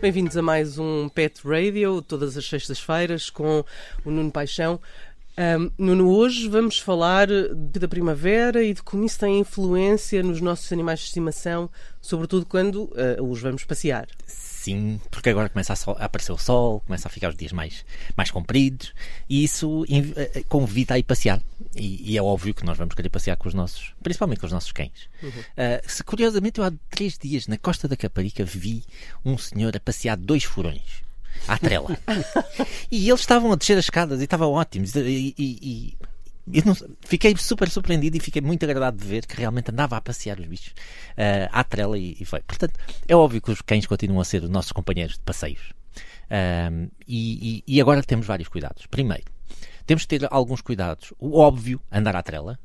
Bem-vindos a mais um Pet Radio, todas as sextas-feiras, com o Nuno Paixão. Um, Nuno, hoje vamos falar da primavera e de como isso tem influência nos nossos animais de estimação, sobretudo quando uh, os vamos passear. Sim, porque agora começa a, aparecer o sol, começa a ficar os dias mais, mais compridos e isso eh, eh, convida a ir passear. E, e, é óbvio que nós vamos querer passear com os nossos, principalmente com os nossos cães. Uhum. Uh, se, curiosamente, eu há três dias na Costa da Caparica vi um senhor a passear dois furões à trela. e eles estavam a descer as escadas e estavam ótimos. E, e, e não, fiquei super surpreendido e fiquei muito agradado de ver que realmente andava a passear os bichos uh, à trela e, e, foi. Portanto, é óbvio que os cães continuam a ser os nossos companheiros de passeios. E, e, agora temos vários cuidados. Primeiro, temos que ter alguns cuidados. O óbvio, andar à trela.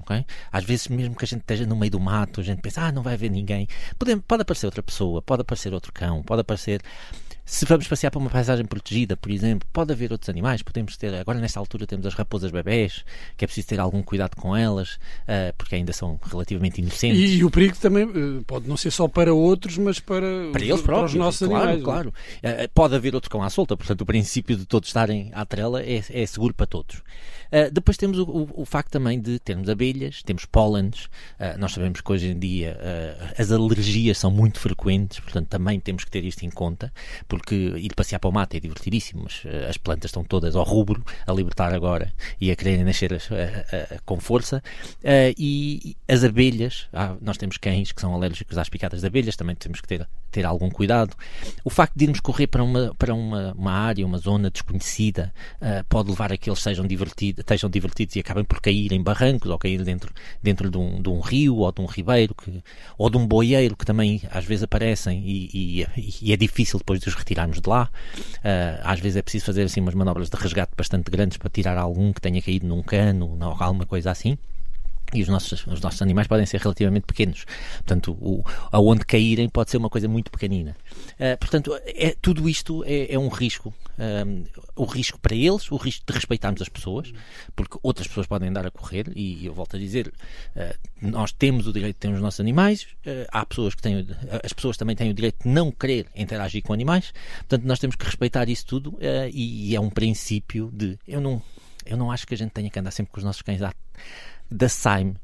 Okay? Às vezes, mesmo que a gente esteja no meio do mato, a gente pensa, ah, não vai haver ninguém. Pode, pode aparecer outra pessoa, pode aparecer outro cão, pode aparecer se vamos passear para uma paisagem protegida, por exemplo, pode haver outros animais, podemos ter, agora nesta altura temos as raposas bebés, que é preciso ter algum cuidado com elas, uh, porque ainda são relativamente inocentes. E, e o perigo também uh, pode não ser só para outros, mas para, para eles próprios, para os nossos claro, animais. É? Claro, uh, pode haver outro cão à solta, portanto o princípio de todos estarem à trela é, é seguro para todos. Depois temos o, o, o, facto também de termos abelhas, temos pólenes. Nós sabemos que hoje em dia as alergias são muito frequentes, portanto também temos que ter isto em conta, porque ir passear para o mato é divertidíssimo, mas as plantas estão todas ao rubro, a libertar agora e a quererem nascer com força. e as abelhas, ah, nós temos cães que são alérgicos às picadas de abelhas, também temos que ter, ter algum cuidado. O facto de irmos correr para uma, para uma, uma área, uma zona desconhecida, pode levar a que eles sejam divertidos estejam divertidos e acabem por cair em barrancos ou cair dentro, dentro de, um, de um rio ou de um ribeiro que, ou de um boieiro que também às vezes aparecem e, e, e é difícil depois de os retirarmos de lá. Uh, às vezes é preciso fazer assim umas manobras de resgate bastante grandes para tirar algum que tenha caído num cano ou alguma coisa assim e os nossos, os nossos animais podem ser relativamente pequenos. Portanto, o, aonde caírem pode ser uma coisa muito pequenina. Uh, portanto, é, tudo isto é, é um risco. Um, o risco para eles, o risco de respeitarmos as pessoas, porque outras pessoas podem andar a correr, e eu volto a dizer, uh, nós temos o direito de ter os nossos animais, uh, há pessoas que têm, as pessoas também têm o direito de não querer interagir com animais, portanto, nós temos que respeitar isso tudo, e, e é um princípio de, eu não, eu não acho que a gente tenha que andar sempre com os nossos cães da SAIM, uh,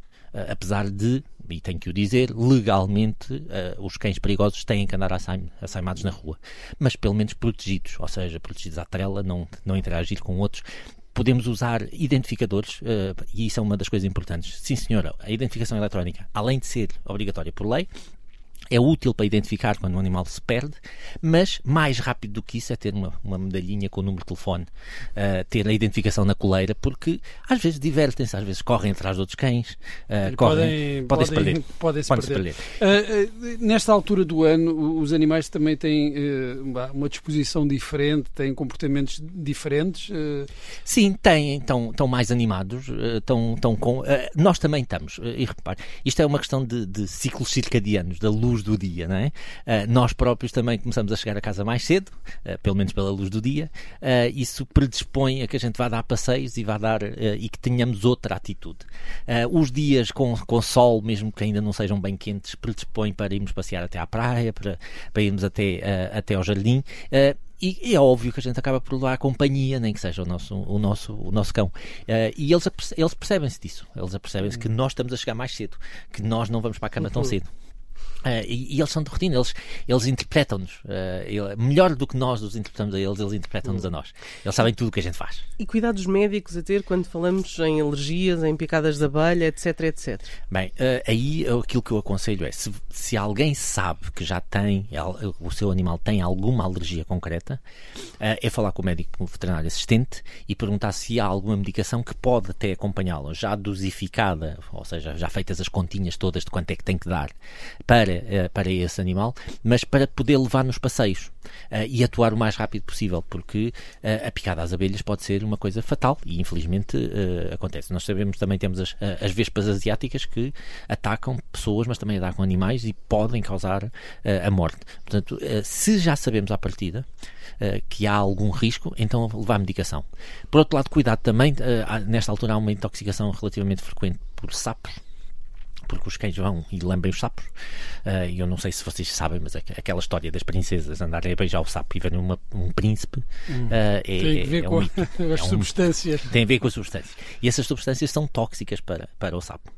apesar de, e tenho que o dizer, legalmente uh, os cães perigosos têm que andar assaimados na rua, mas pelo menos protegidos, ou seja, protegidos à trela, não, não interagir com outros. Podemos usar identificadores, uh, e isso é uma das coisas importantes. Sim, senhora, a identificação eletrónica, além de ser obrigatória por lei, é útil para identificar quando um animal se perde, mas mais rápido do que isso é ter uma, uma medalhinha com o número de telefone, uh, ter a identificação na coleira, porque às vezes divertem-se, às vezes correm atrás de outros cães, uh, correm, podem, se perder. Podem -se perder. perder. Uh, nesta altura do ano, os animais também têm uma disposição diferente, têm comportamentos diferentes? Sim, têm, estão, estão mais animados, estão, estão com. nós também estamos, e repare, isto é uma questão de, de ciclos circadianos, da luz luz do dia, não é? Uh, nós próprios também começamos a chegar a casa mais cedo, uh, pelo menos pela luz do dia. Uh, isso predispõe a que a gente vá dar passeios e vá dar e que tenhamos outra atitude. os dias com, com sol, mesmo que ainda não sejam bem quentes, predispõem para irmos passear até à praia, para, para irmos até, até ao jardim. E, é óbvio que a gente acaba por levar a companhia, nem que seja o nosso, o nosso, o nosso cão. Uh, e eles, eles percebem-se disso. Eles apercebem-se que nós estamos a chegar mais cedo, que nós não vamos para a cama tão cedo. Uh, e, e, eles são de rotina, eles, eles interpretam-nos. Uh, melhor do que nós os interpretamos a eles, eles interpretam-nos a nós. Eles sabem tudo o que a gente faz. E cuidados médicos a ter quando falamos em alergias, em picadas de abelha, etc, etc? Bem, uh, aí aquilo que eu aconselho é, se, se alguém sabe que já tem, o seu animal tem alguma alergia concreta, é falar com o médico veterinário assistente e perguntar se há alguma medicação que pode até acompanhá-lo, já dosificada, ou seja, já feitas as continhas todas de quanto é que tem que dar, para para, para esse animal, mas para poder levar nos passeios e atuar o mais rápido possível, porque a picada às abelhas pode ser uma coisa fatal e infelizmente acontece. Nós sabemos também temos as, as vespas asiáticas que atacam pessoas, mas também atacam animais e podem causar a morte. Portanto, se já sabemos à partida que há algum risco, então levar medicação. Por outro lado, cuidado também, nesta altura há uma intoxicação relativamente frequente por sapos porque os cães vão e lambem os sapos. Uh, eu não sei se vocês sabem, mas aquela história das princesas andarem a beijar o sapo e verem uma, um príncipe hum. uh, é, tem a ver é com um as é substâncias. Um, tem a ver com as substâncias. E essas substâncias são tóxicas para, para o sapo.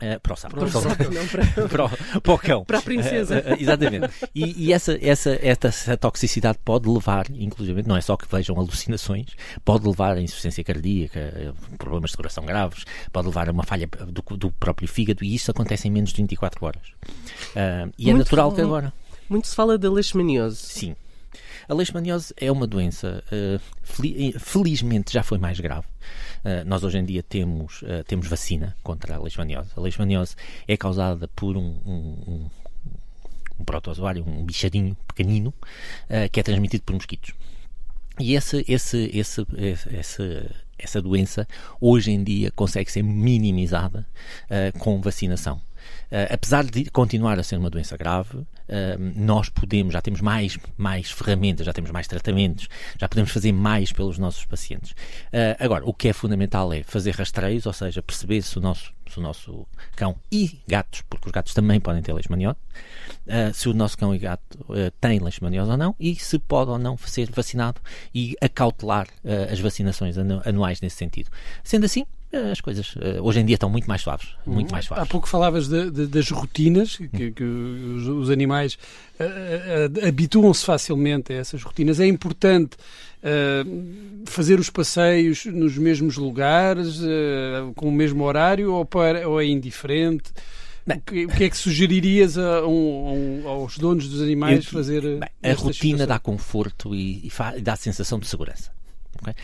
Uh, para o sapo. Para o, sapo, não, para... para, o, para o cão. Para a princesa. Uh, uh, exatamente. E, e, essa, essa, essa toxicidade pode levar, inclusive, não é só que vejam alucinações, pode levar a insuficiência cardíaca, problemas de coração graves, pode levar a uma falha do, do próprio fígado, e isso acontece em menos de 24 horas. e é natural que agora. Muito se fala da leishmaniose. Sim. A leishmaniose é uma doença, felizmente já foi mais grave. Uh, nós hoje em dia temos, temos vacina contra a leishmaniose. A leishmaniose é causada por um, um, um, protozoário, um bichadinho pequenino, que é transmitido por mosquitos. E esse, esse, esse, esse, essa doença, hoje em dia, consegue ser minimizada com vacinação. Uh, apesar de continuar a ser uma doença grave, uh, nós podemos, já temos mais, mais ferramentas, já temos mais tratamentos, já podemos fazer mais pelos nossos pacientes. Uh, agora, o que é fundamental é fazer rastreios, ou seja, perceber se o nosso, se o nosso cão e gatos, porque os gatos também podem ter leishmaniose, se o nosso cão e gato têm leishmaniose ou não, e se pode ou não ser vacinado e acautelar as vacinações anuais nesse sentido. Sendo assim, as coisas uh, hoje em dia estão muito mais suaves. Muito mais suaves. Há pouco falavas de, de, das rotinas, que, que os, os, animais uh, uh, habituam-se facilmente a essas rotinas. É importante fazer os passeios nos mesmos lugares, com o mesmo horário, ou, para, ou é indiferente? Bem, o, que, é que sugeririas a um, a um, aos donos dos animais eu, fazer? Bem, a rotina situação? dá conforto e, e, dá sensação de segurança. Okay?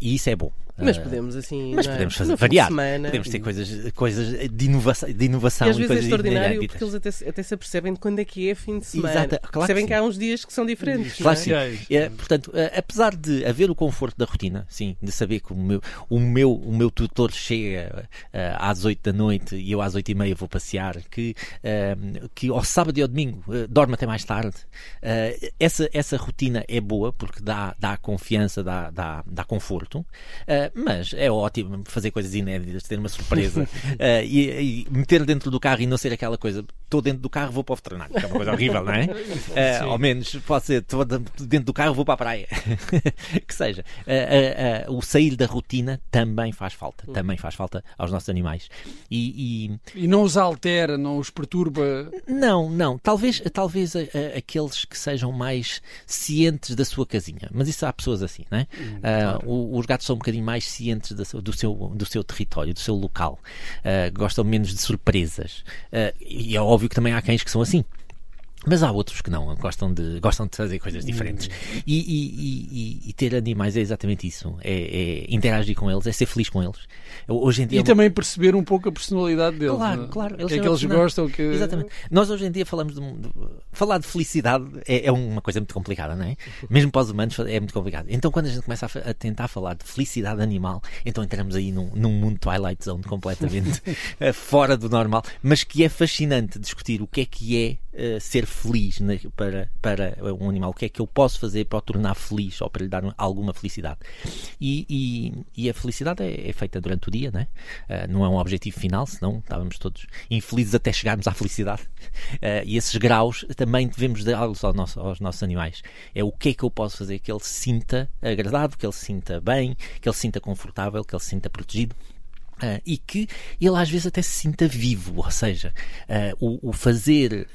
e isso é bom. Mas podemos assim. Mas podemos fazer variar. Podemos ter coisas, coisas de inovação, de inovação e às vezes é extraordinário porque eles até, até se apercebem de quando é que é fim de semana. Exato, claro percebem que, que, há uns dias que são diferentes. Claro é? sim. É, portanto, apesar de haver o conforto da rotina, sim, de saber que o meu, o meu, o meu tutor chega uh, às 8 da noite e eu às 8 e meia vou passear, que, uh, que ao sábado e ao domingo uh, dorme até mais tarde. essa, essa rotina é boa porque dá, dá confiança, dá, dá, dá conforto, mas é ótimo fazer coisas inéditas, ter uma surpresa uh, e, e, meter dentro do carro e não ser aquela coisa, estou dentro do carro, vou para o veterinário, que é uma coisa horrível, não é? Uh, ao menos pode ser, estou dentro do carro, vou para a praia. que seja. Uh, o sair da rotina também faz falta, também faz falta aos nossos animais. E, e... e não os altera, não os perturba? Não, não. Talvez, talvez aqueles que sejam mais cientes da sua casinha, mas isso há pessoas assim, não é? Hum, claro. os gatos são um bocadinho mais cientes da, do seu, do seu território, do seu local. Uh, gostam menos de surpresas. Uh, e é óbvio que também há cães que são assim. Mas há outros que não, gostam de, gostam de fazer coisas diferentes. Hum. E, e, e, e, ter animais é exatamente isso. É, é, interagir com eles, é ser feliz com eles. Hoje em dia, e é também perceber um pouco a personalidade deles. Claro, é? claro. O que é que eles gostam. Que... Exatamente. Nós hoje em dia falamos de, de falar de felicidade é, é, uma coisa muito complicada, não é? Mesmo para os humanos é muito complicado. Então quando a gente começa a, a tentar falar de felicidade animal, então entramos aí num, num mundo Twilight Zone completamente eh, fora do normal, mas que é fascinante discutir o que é que é uh, ser feliz né, para, para um animal. O que é que eu posso fazer para o tornar feliz ou para lhe dar alguma felicidade? E, e, e a felicidade é, é, feita durante o dia, né? Uh, não é um objetivo final, senão estávamos todos infelizes até chegarmos à felicidade. Uh, e esses graus também devemos dar-los aos nossos, aos nossos animais. É o que é que eu posso fazer que ele se sinta agradável, que ele se sinta bem, que ele se sinta confortável, que ele se sinta protegido. Uh, e que ele às vezes até se sinta vivo, ou seja, uh, o, o, fazer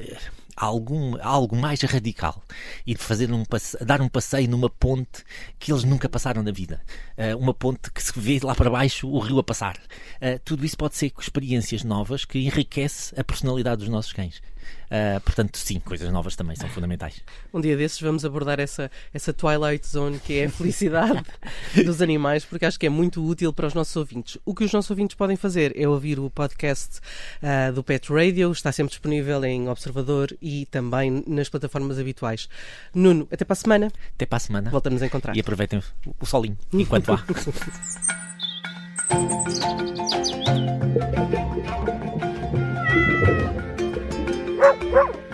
algum, algo mais radical e fazer um dar um passeio numa ponte que eles nunca passaram na vida. Uh, uma ponte que se vê lá para baixo o rio a passar. Tudo isso pode ser experiências novas que enriquece a personalidade dos nossos cães. Uh, portanto, sim, coisas novas também são fundamentais. Um dia desses vamos abordar essa, essa Twilight Zone que é a felicidade dos animais, porque acho que é muito útil para os nossos ouvintes. O que os nossos ouvintes podem fazer é ouvir o podcast uh, do Pet Radio, está sempre disponível em Observador e também nas plataformas habituais. Nuno, até para a semana. Até para a semana. Voltamos a encontrar. E aproveitem o solinho enquanto há. Woof, woof, woof!